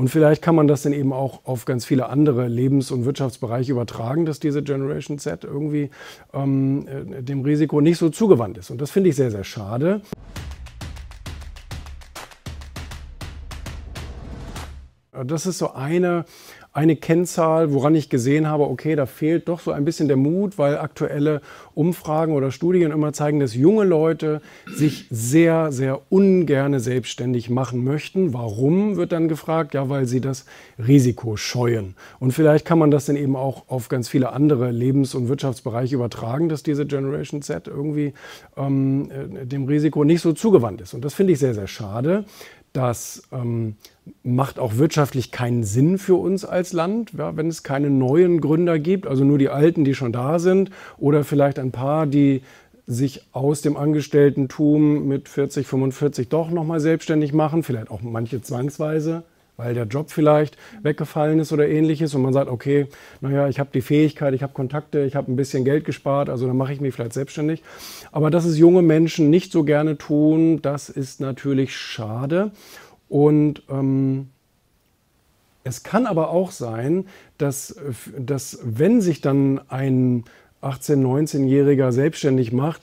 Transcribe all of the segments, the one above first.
Und vielleicht kann man das dann eben auch auf ganz viele andere Lebens- und Wirtschaftsbereiche übertragen, dass diese Generation Z irgendwie ähm, äh, dem Risiko nicht so zugewandt ist. Und das finde ich sehr, sehr schade. Das ist so eine eine Kennzahl, woran ich gesehen habe, okay, da fehlt doch so ein bisschen der Mut, weil aktuelle Umfragen oder Studien immer zeigen, dass junge Leute sich sehr, sehr ungerne selbstständig machen möchten. Warum wird dann gefragt? Ja, weil sie das Risiko scheuen. Und vielleicht kann man das dann eben auch auf ganz viele andere Lebens- und Wirtschaftsbereiche übertragen, dass diese Generation Z irgendwie ähm, äh, dem Risiko nicht so zugewandt ist. Und das finde ich sehr, sehr schade. Das ähm, macht auch wirtschaftlich keinen Sinn für uns als Land, ja, wenn es keine neuen Gründer gibt, also nur die Alten, die schon da sind oder vielleicht ein paar, die sich aus dem Angestellten-Tum mit 40, 45 doch nochmal selbstständig machen, vielleicht auch manche zwangsweise, weil der Job vielleicht weggefallen ist oder ähnliches und man sagt, okay, naja, ich habe die Fähigkeit, ich habe Kontakte, ich habe ein bisschen Geld gespart, also dann mache ich mich vielleicht selbstständig. Aber dass es junge Menschen nicht so gerne tun, das ist natürlich schade. Und ähm, es kann aber auch sein, dass, dass wenn sich dann ein 18-, 19-Jähriger selbstständig macht,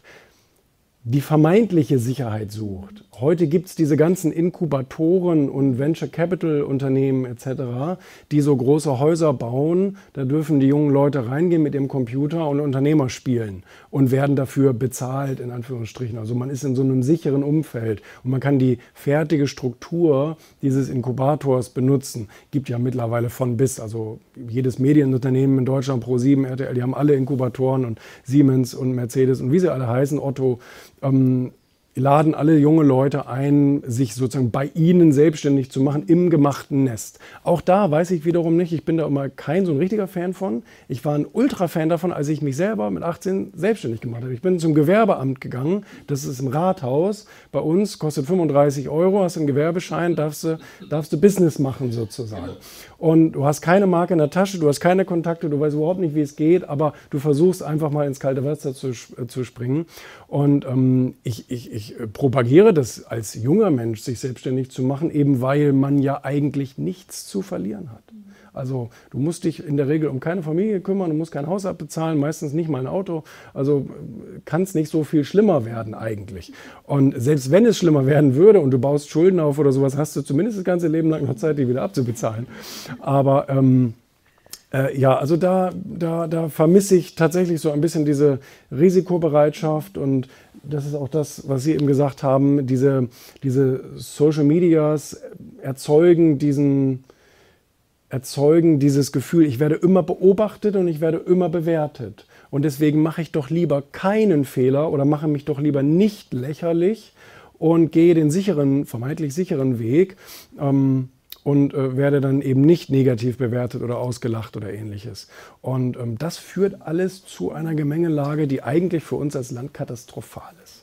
die vermeintliche Sicherheit sucht. Heute gibt es diese ganzen Inkubatoren und Venture Capital Unternehmen etc., die so große Häuser bauen. Da dürfen die jungen Leute reingehen mit ihrem Computer und Unternehmer spielen und werden dafür bezahlt, in Anführungsstrichen. Also man ist in so einem sicheren Umfeld und man kann die fertige Struktur dieses Inkubators benutzen. Gibt ja mittlerweile von bis. Also jedes Medienunternehmen in Deutschland, Pro7, RTL, die haben alle Inkubatoren und Siemens und Mercedes und wie sie alle heißen, Otto ähm, laden alle junge Leute ein, sich sozusagen bei ihnen selbstständig zu machen im gemachten Nest. Auch da weiß ich wiederum nicht, ich bin da immer kein so ein richtiger Fan von. Ich war ein Ultra-Fan davon, als ich mich selber mit 18 selbstständig gemacht habe. Ich bin zum Gewerbeamt gegangen, das ist im Rathaus. Bei uns kostet 35 Euro, hast einen Gewerbeschein, darfst du, darfst du Business machen sozusagen. Und du hast keine Marke in der Tasche, du hast keine Kontakte, du weißt überhaupt nicht, wie es geht, aber du versuchst einfach mal ins kalte Wasser zu, äh, zu springen. Und ähm, ich, ich, ich propagiere das als junger Mensch, sich selbstständig zu machen, eben weil man ja eigentlich nichts zu verlieren hat. Also du musst dich in der Regel um keine Familie kümmern, du musst kein Haus abbezahlen, meistens nicht mal ein Auto. Also kann es nicht so viel schlimmer werden eigentlich. Und selbst wenn es schlimmer werden würde und du baust Schulden auf oder sowas, hast du zumindest das ganze Leben lang noch Zeit, die wieder abzubezahlen. Aber ähm, äh, ja, also da, da, da vermisse ich tatsächlich so ein bisschen diese Risikobereitschaft und das ist auch das, was Sie eben gesagt haben, diese, diese Social Medias erzeugen diesen, erzeugen dieses Gefühl, ich werde immer beobachtet und ich werde immer bewertet. Und deswegen mache ich doch lieber keinen Fehler oder mache mich doch lieber nicht lächerlich und gehe den sicheren, vermeintlich sicheren Weg. Ähm, und äh, werde dann eben nicht negativ bewertet oder ausgelacht oder ähnliches. Und ähm, das führt alles zu einer Gemengelage, die eigentlich für uns als Land katastrophal ist.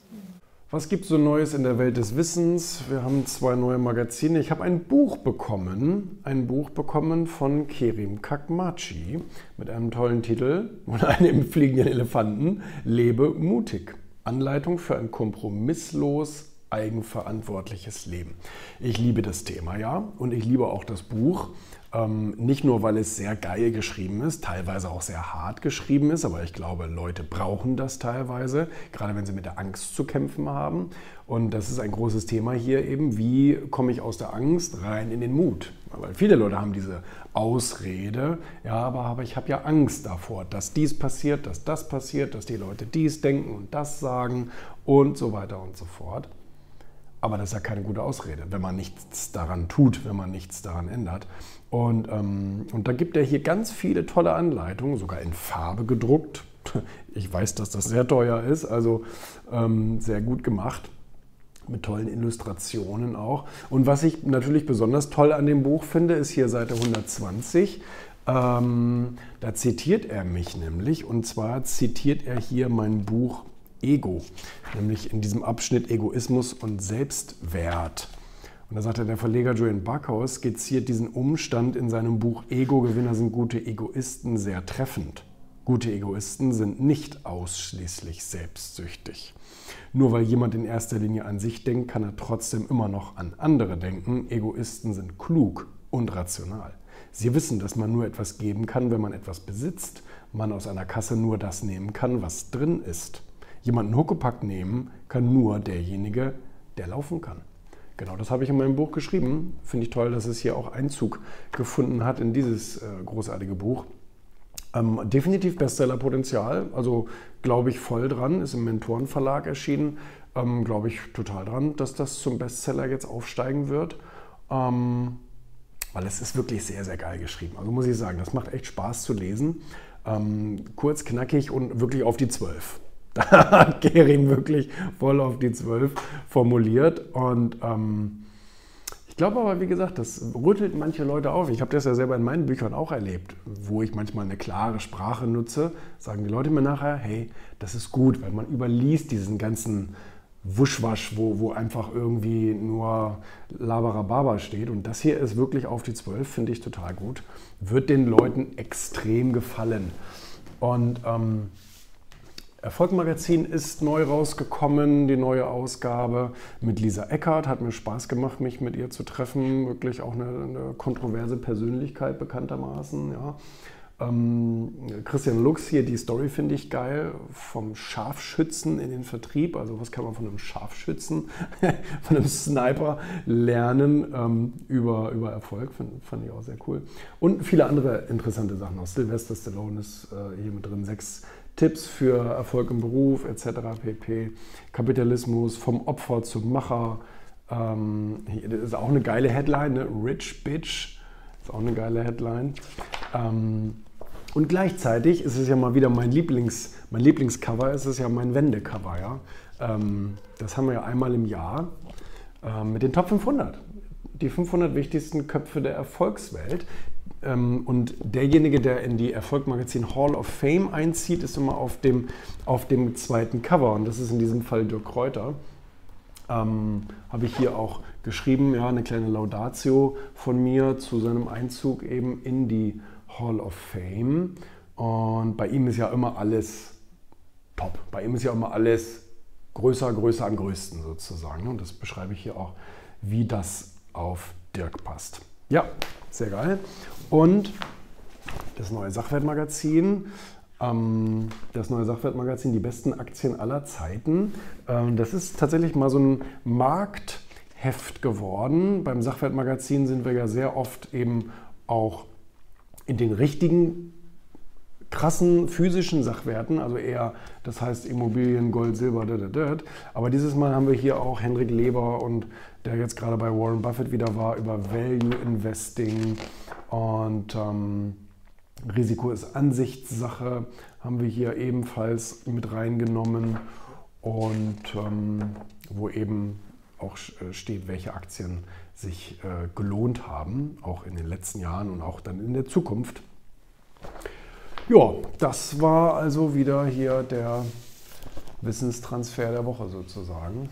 Was gibt es so Neues in der Welt des Wissens? Wir haben zwei neue Magazine. Ich habe ein Buch bekommen, ein Buch bekommen von Kerim Kakmachi mit einem tollen Titel und einem fliegenden Elefanten. Lebe mutig. Anleitung für ein kompromisslos eigenverantwortliches Leben. Ich liebe das Thema, ja, und ich liebe auch das Buch. Ähm, nicht nur, weil es sehr geil geschrieben ist, teilweise auch sehr hart geschrieben ist, aber ich glaube, Leute brauchen das teilweise, gerade wenn sie mit der Angst zu kämpfen haben. Und das ist ein großes Thema hier eben, wie komme ich aus der Angst rein in den Mut? Weil viele Leute haben diese Ausrede, ja, aber, aber ich habe ja Angst davor, dass dies passiert, dass das passiert, dass die Leute dies denken und das sagen und so weiter und so fort. Aber das ist ja keine gute Ausrede, wenn man nichts daran tut, wenn man nichts daran ändert. Und, ähm, und da gibt er hier ganz viele tolle Anleitungen, sogar in Farbe gedruckt. Ich weiß, dass das sehr teuer ist, also ähm, sehr gut gemacht. Mit tollen Illustrationen auch. Und was ich natürlich besonders toll an dem Buch finde, ist hier Seite 120. Ähm, da zitiert er mich nämlich. Und zwar zitiert er hier mein Buch Ego, nämlich in diesem Abschnitt Egoismus und Selbstwert. Und da sagte der Verleger Julian Backhaus, skizziert diesen Umstand in seinem Buch Ego-Gewinner sind gute Egoisten sehr treffend. Gute Egoisten sind nicht ausschließlich selbstsüchtig. Nur weil jemand in erster Linie an sich denkt, kann er trotzdem immer noch an andere denken. Egoisten sind klug und rational. Sie wissen, dass man nur etwas geben kann, wenn man etwas besitzt. Man aus einer Kasse nur das nehmen kann, was drin ist. Jemanden Huckepack nehmen kann nur derjenige, der laufen kann. Genau, das habe ich in meinem Buch geschrieben. Finde ich toll, dass es hier auch Einzug gefunden hat in dieses äh, großartige Buch. Ähm, definitiv Bestsellerpotenzial, also glaube ich voll dran, ist im Mentorenverlag erschienen. Ähm, glaube ich total dran, dass das zum Bestseller jetzt aufsteigen wird. Ähm, weil es ist wirklich sehr, sehr geil geschrieben. Also muss ich sagen, das macht echt Spaß zu lesen. Ähm, kurz, knackig und wirklich auf die Zwölf. Da hat Gerin wirklich voll auf die Zwölf formuliert. Und ähm, ich glaube aber, wie gesagt, das rüttelt manche Leute auf. Ich habe das ja selber in meinen Büchern auch erlebt, wo ich manchmal eine klare Sprache nutze, sagen die Leute mir nachher, hey, das ist gut, weil man überliest diesen ganzen Wuschwasch, wo, wo einfach irgendwie nur Labarababa steht. Und das hier ist wirklich auf die 12, finde ich total gut. Wird den Leuten extrem gefallen. Und ähm, Erfolgmagazin ist neu rausgekommen, die neue Ausgabe mit Lisa Eckert. Hat mir Spaß gemacht, mich mit ihr zu treffen. Wirklich auch eine, eine kontroverse Persönlichkeit bekanntermaßen. Ja. Ähm, Christian Lux hier, die Story finde ich geil, vom Scharfschützen in den Vertrieb. Also was kann man von einem Scharfschützen, von einem Sniper lernen ähm, über, über Erfolg, find, fand ich auch sehr cool. Und viele andere interessante Sachen. Auch Sylvester Stallone ist äh, hier mit drin, sechs Tipps für Erfolg im Beruf etc. pp. Kapitalismus vom Opfer zum Macher. Ähm, das ist auch eine geile Headline, ne? Rich Bitch. Ist auch eine geile Headline. Ähm, und gleichzeitig ist es ja mal wieder mein, Lieblings, mein Lieblingscover, ist es ja mein Wendecover. Ja? Ähm, das haben wir ja einmal im Jahr äh, mit den Top 500. Die 500 wichtigsten Köpfe der Erfolgswelt. Ähm, und derjenige, der in die Erfolgmagazin Hall of Fame einzieht, ist immer auf dem, auf dem zweiten Cover. Und das ist in diesem Fall Dirk Kräuter. Ähm, Habe ich hier auch geschrieben, ja, eine kleine Laudatio von mir zu seinem Einzug eben in die Hall of Fame. Und bei ihm ist ja immer alles top. Bei ihm ist ja immer alles größer, größer am größten sozusagen. Und das beschreibe ich hier auch, wie das auf Dirk passt. Ja, sehr geil. Und das neue Sachwertmagazin. Ähm, das neue Sachwertmagazin, die besten Aktien aller Zeiten. Ähm, das ist tatsächlich mal so ein Marktheft geworden. Beim Sachwertmagazin sind wir ja sehr oft eben auch in den richtigen krassen physischen Sachwerten, also eher, das heißt Immobilien, Gold, Silber, da, da, da. aber dieses Mal haben wir hier auch Henrik Leber und der jetzt gerade bei Warren Buffett wieder war, über Value Investing und ähm, Risiko ist Ansichtssache, haben wir hier ebenfalls mit reingenommen und ähm, wo eben auch äh, steht, welche Aktien sich äh, gelohnt haben, auch in den letzten Jahren und auch dann in der Zukunft. Ja, das war also wieder hier der Wissenstransfer der Woche sozusagen.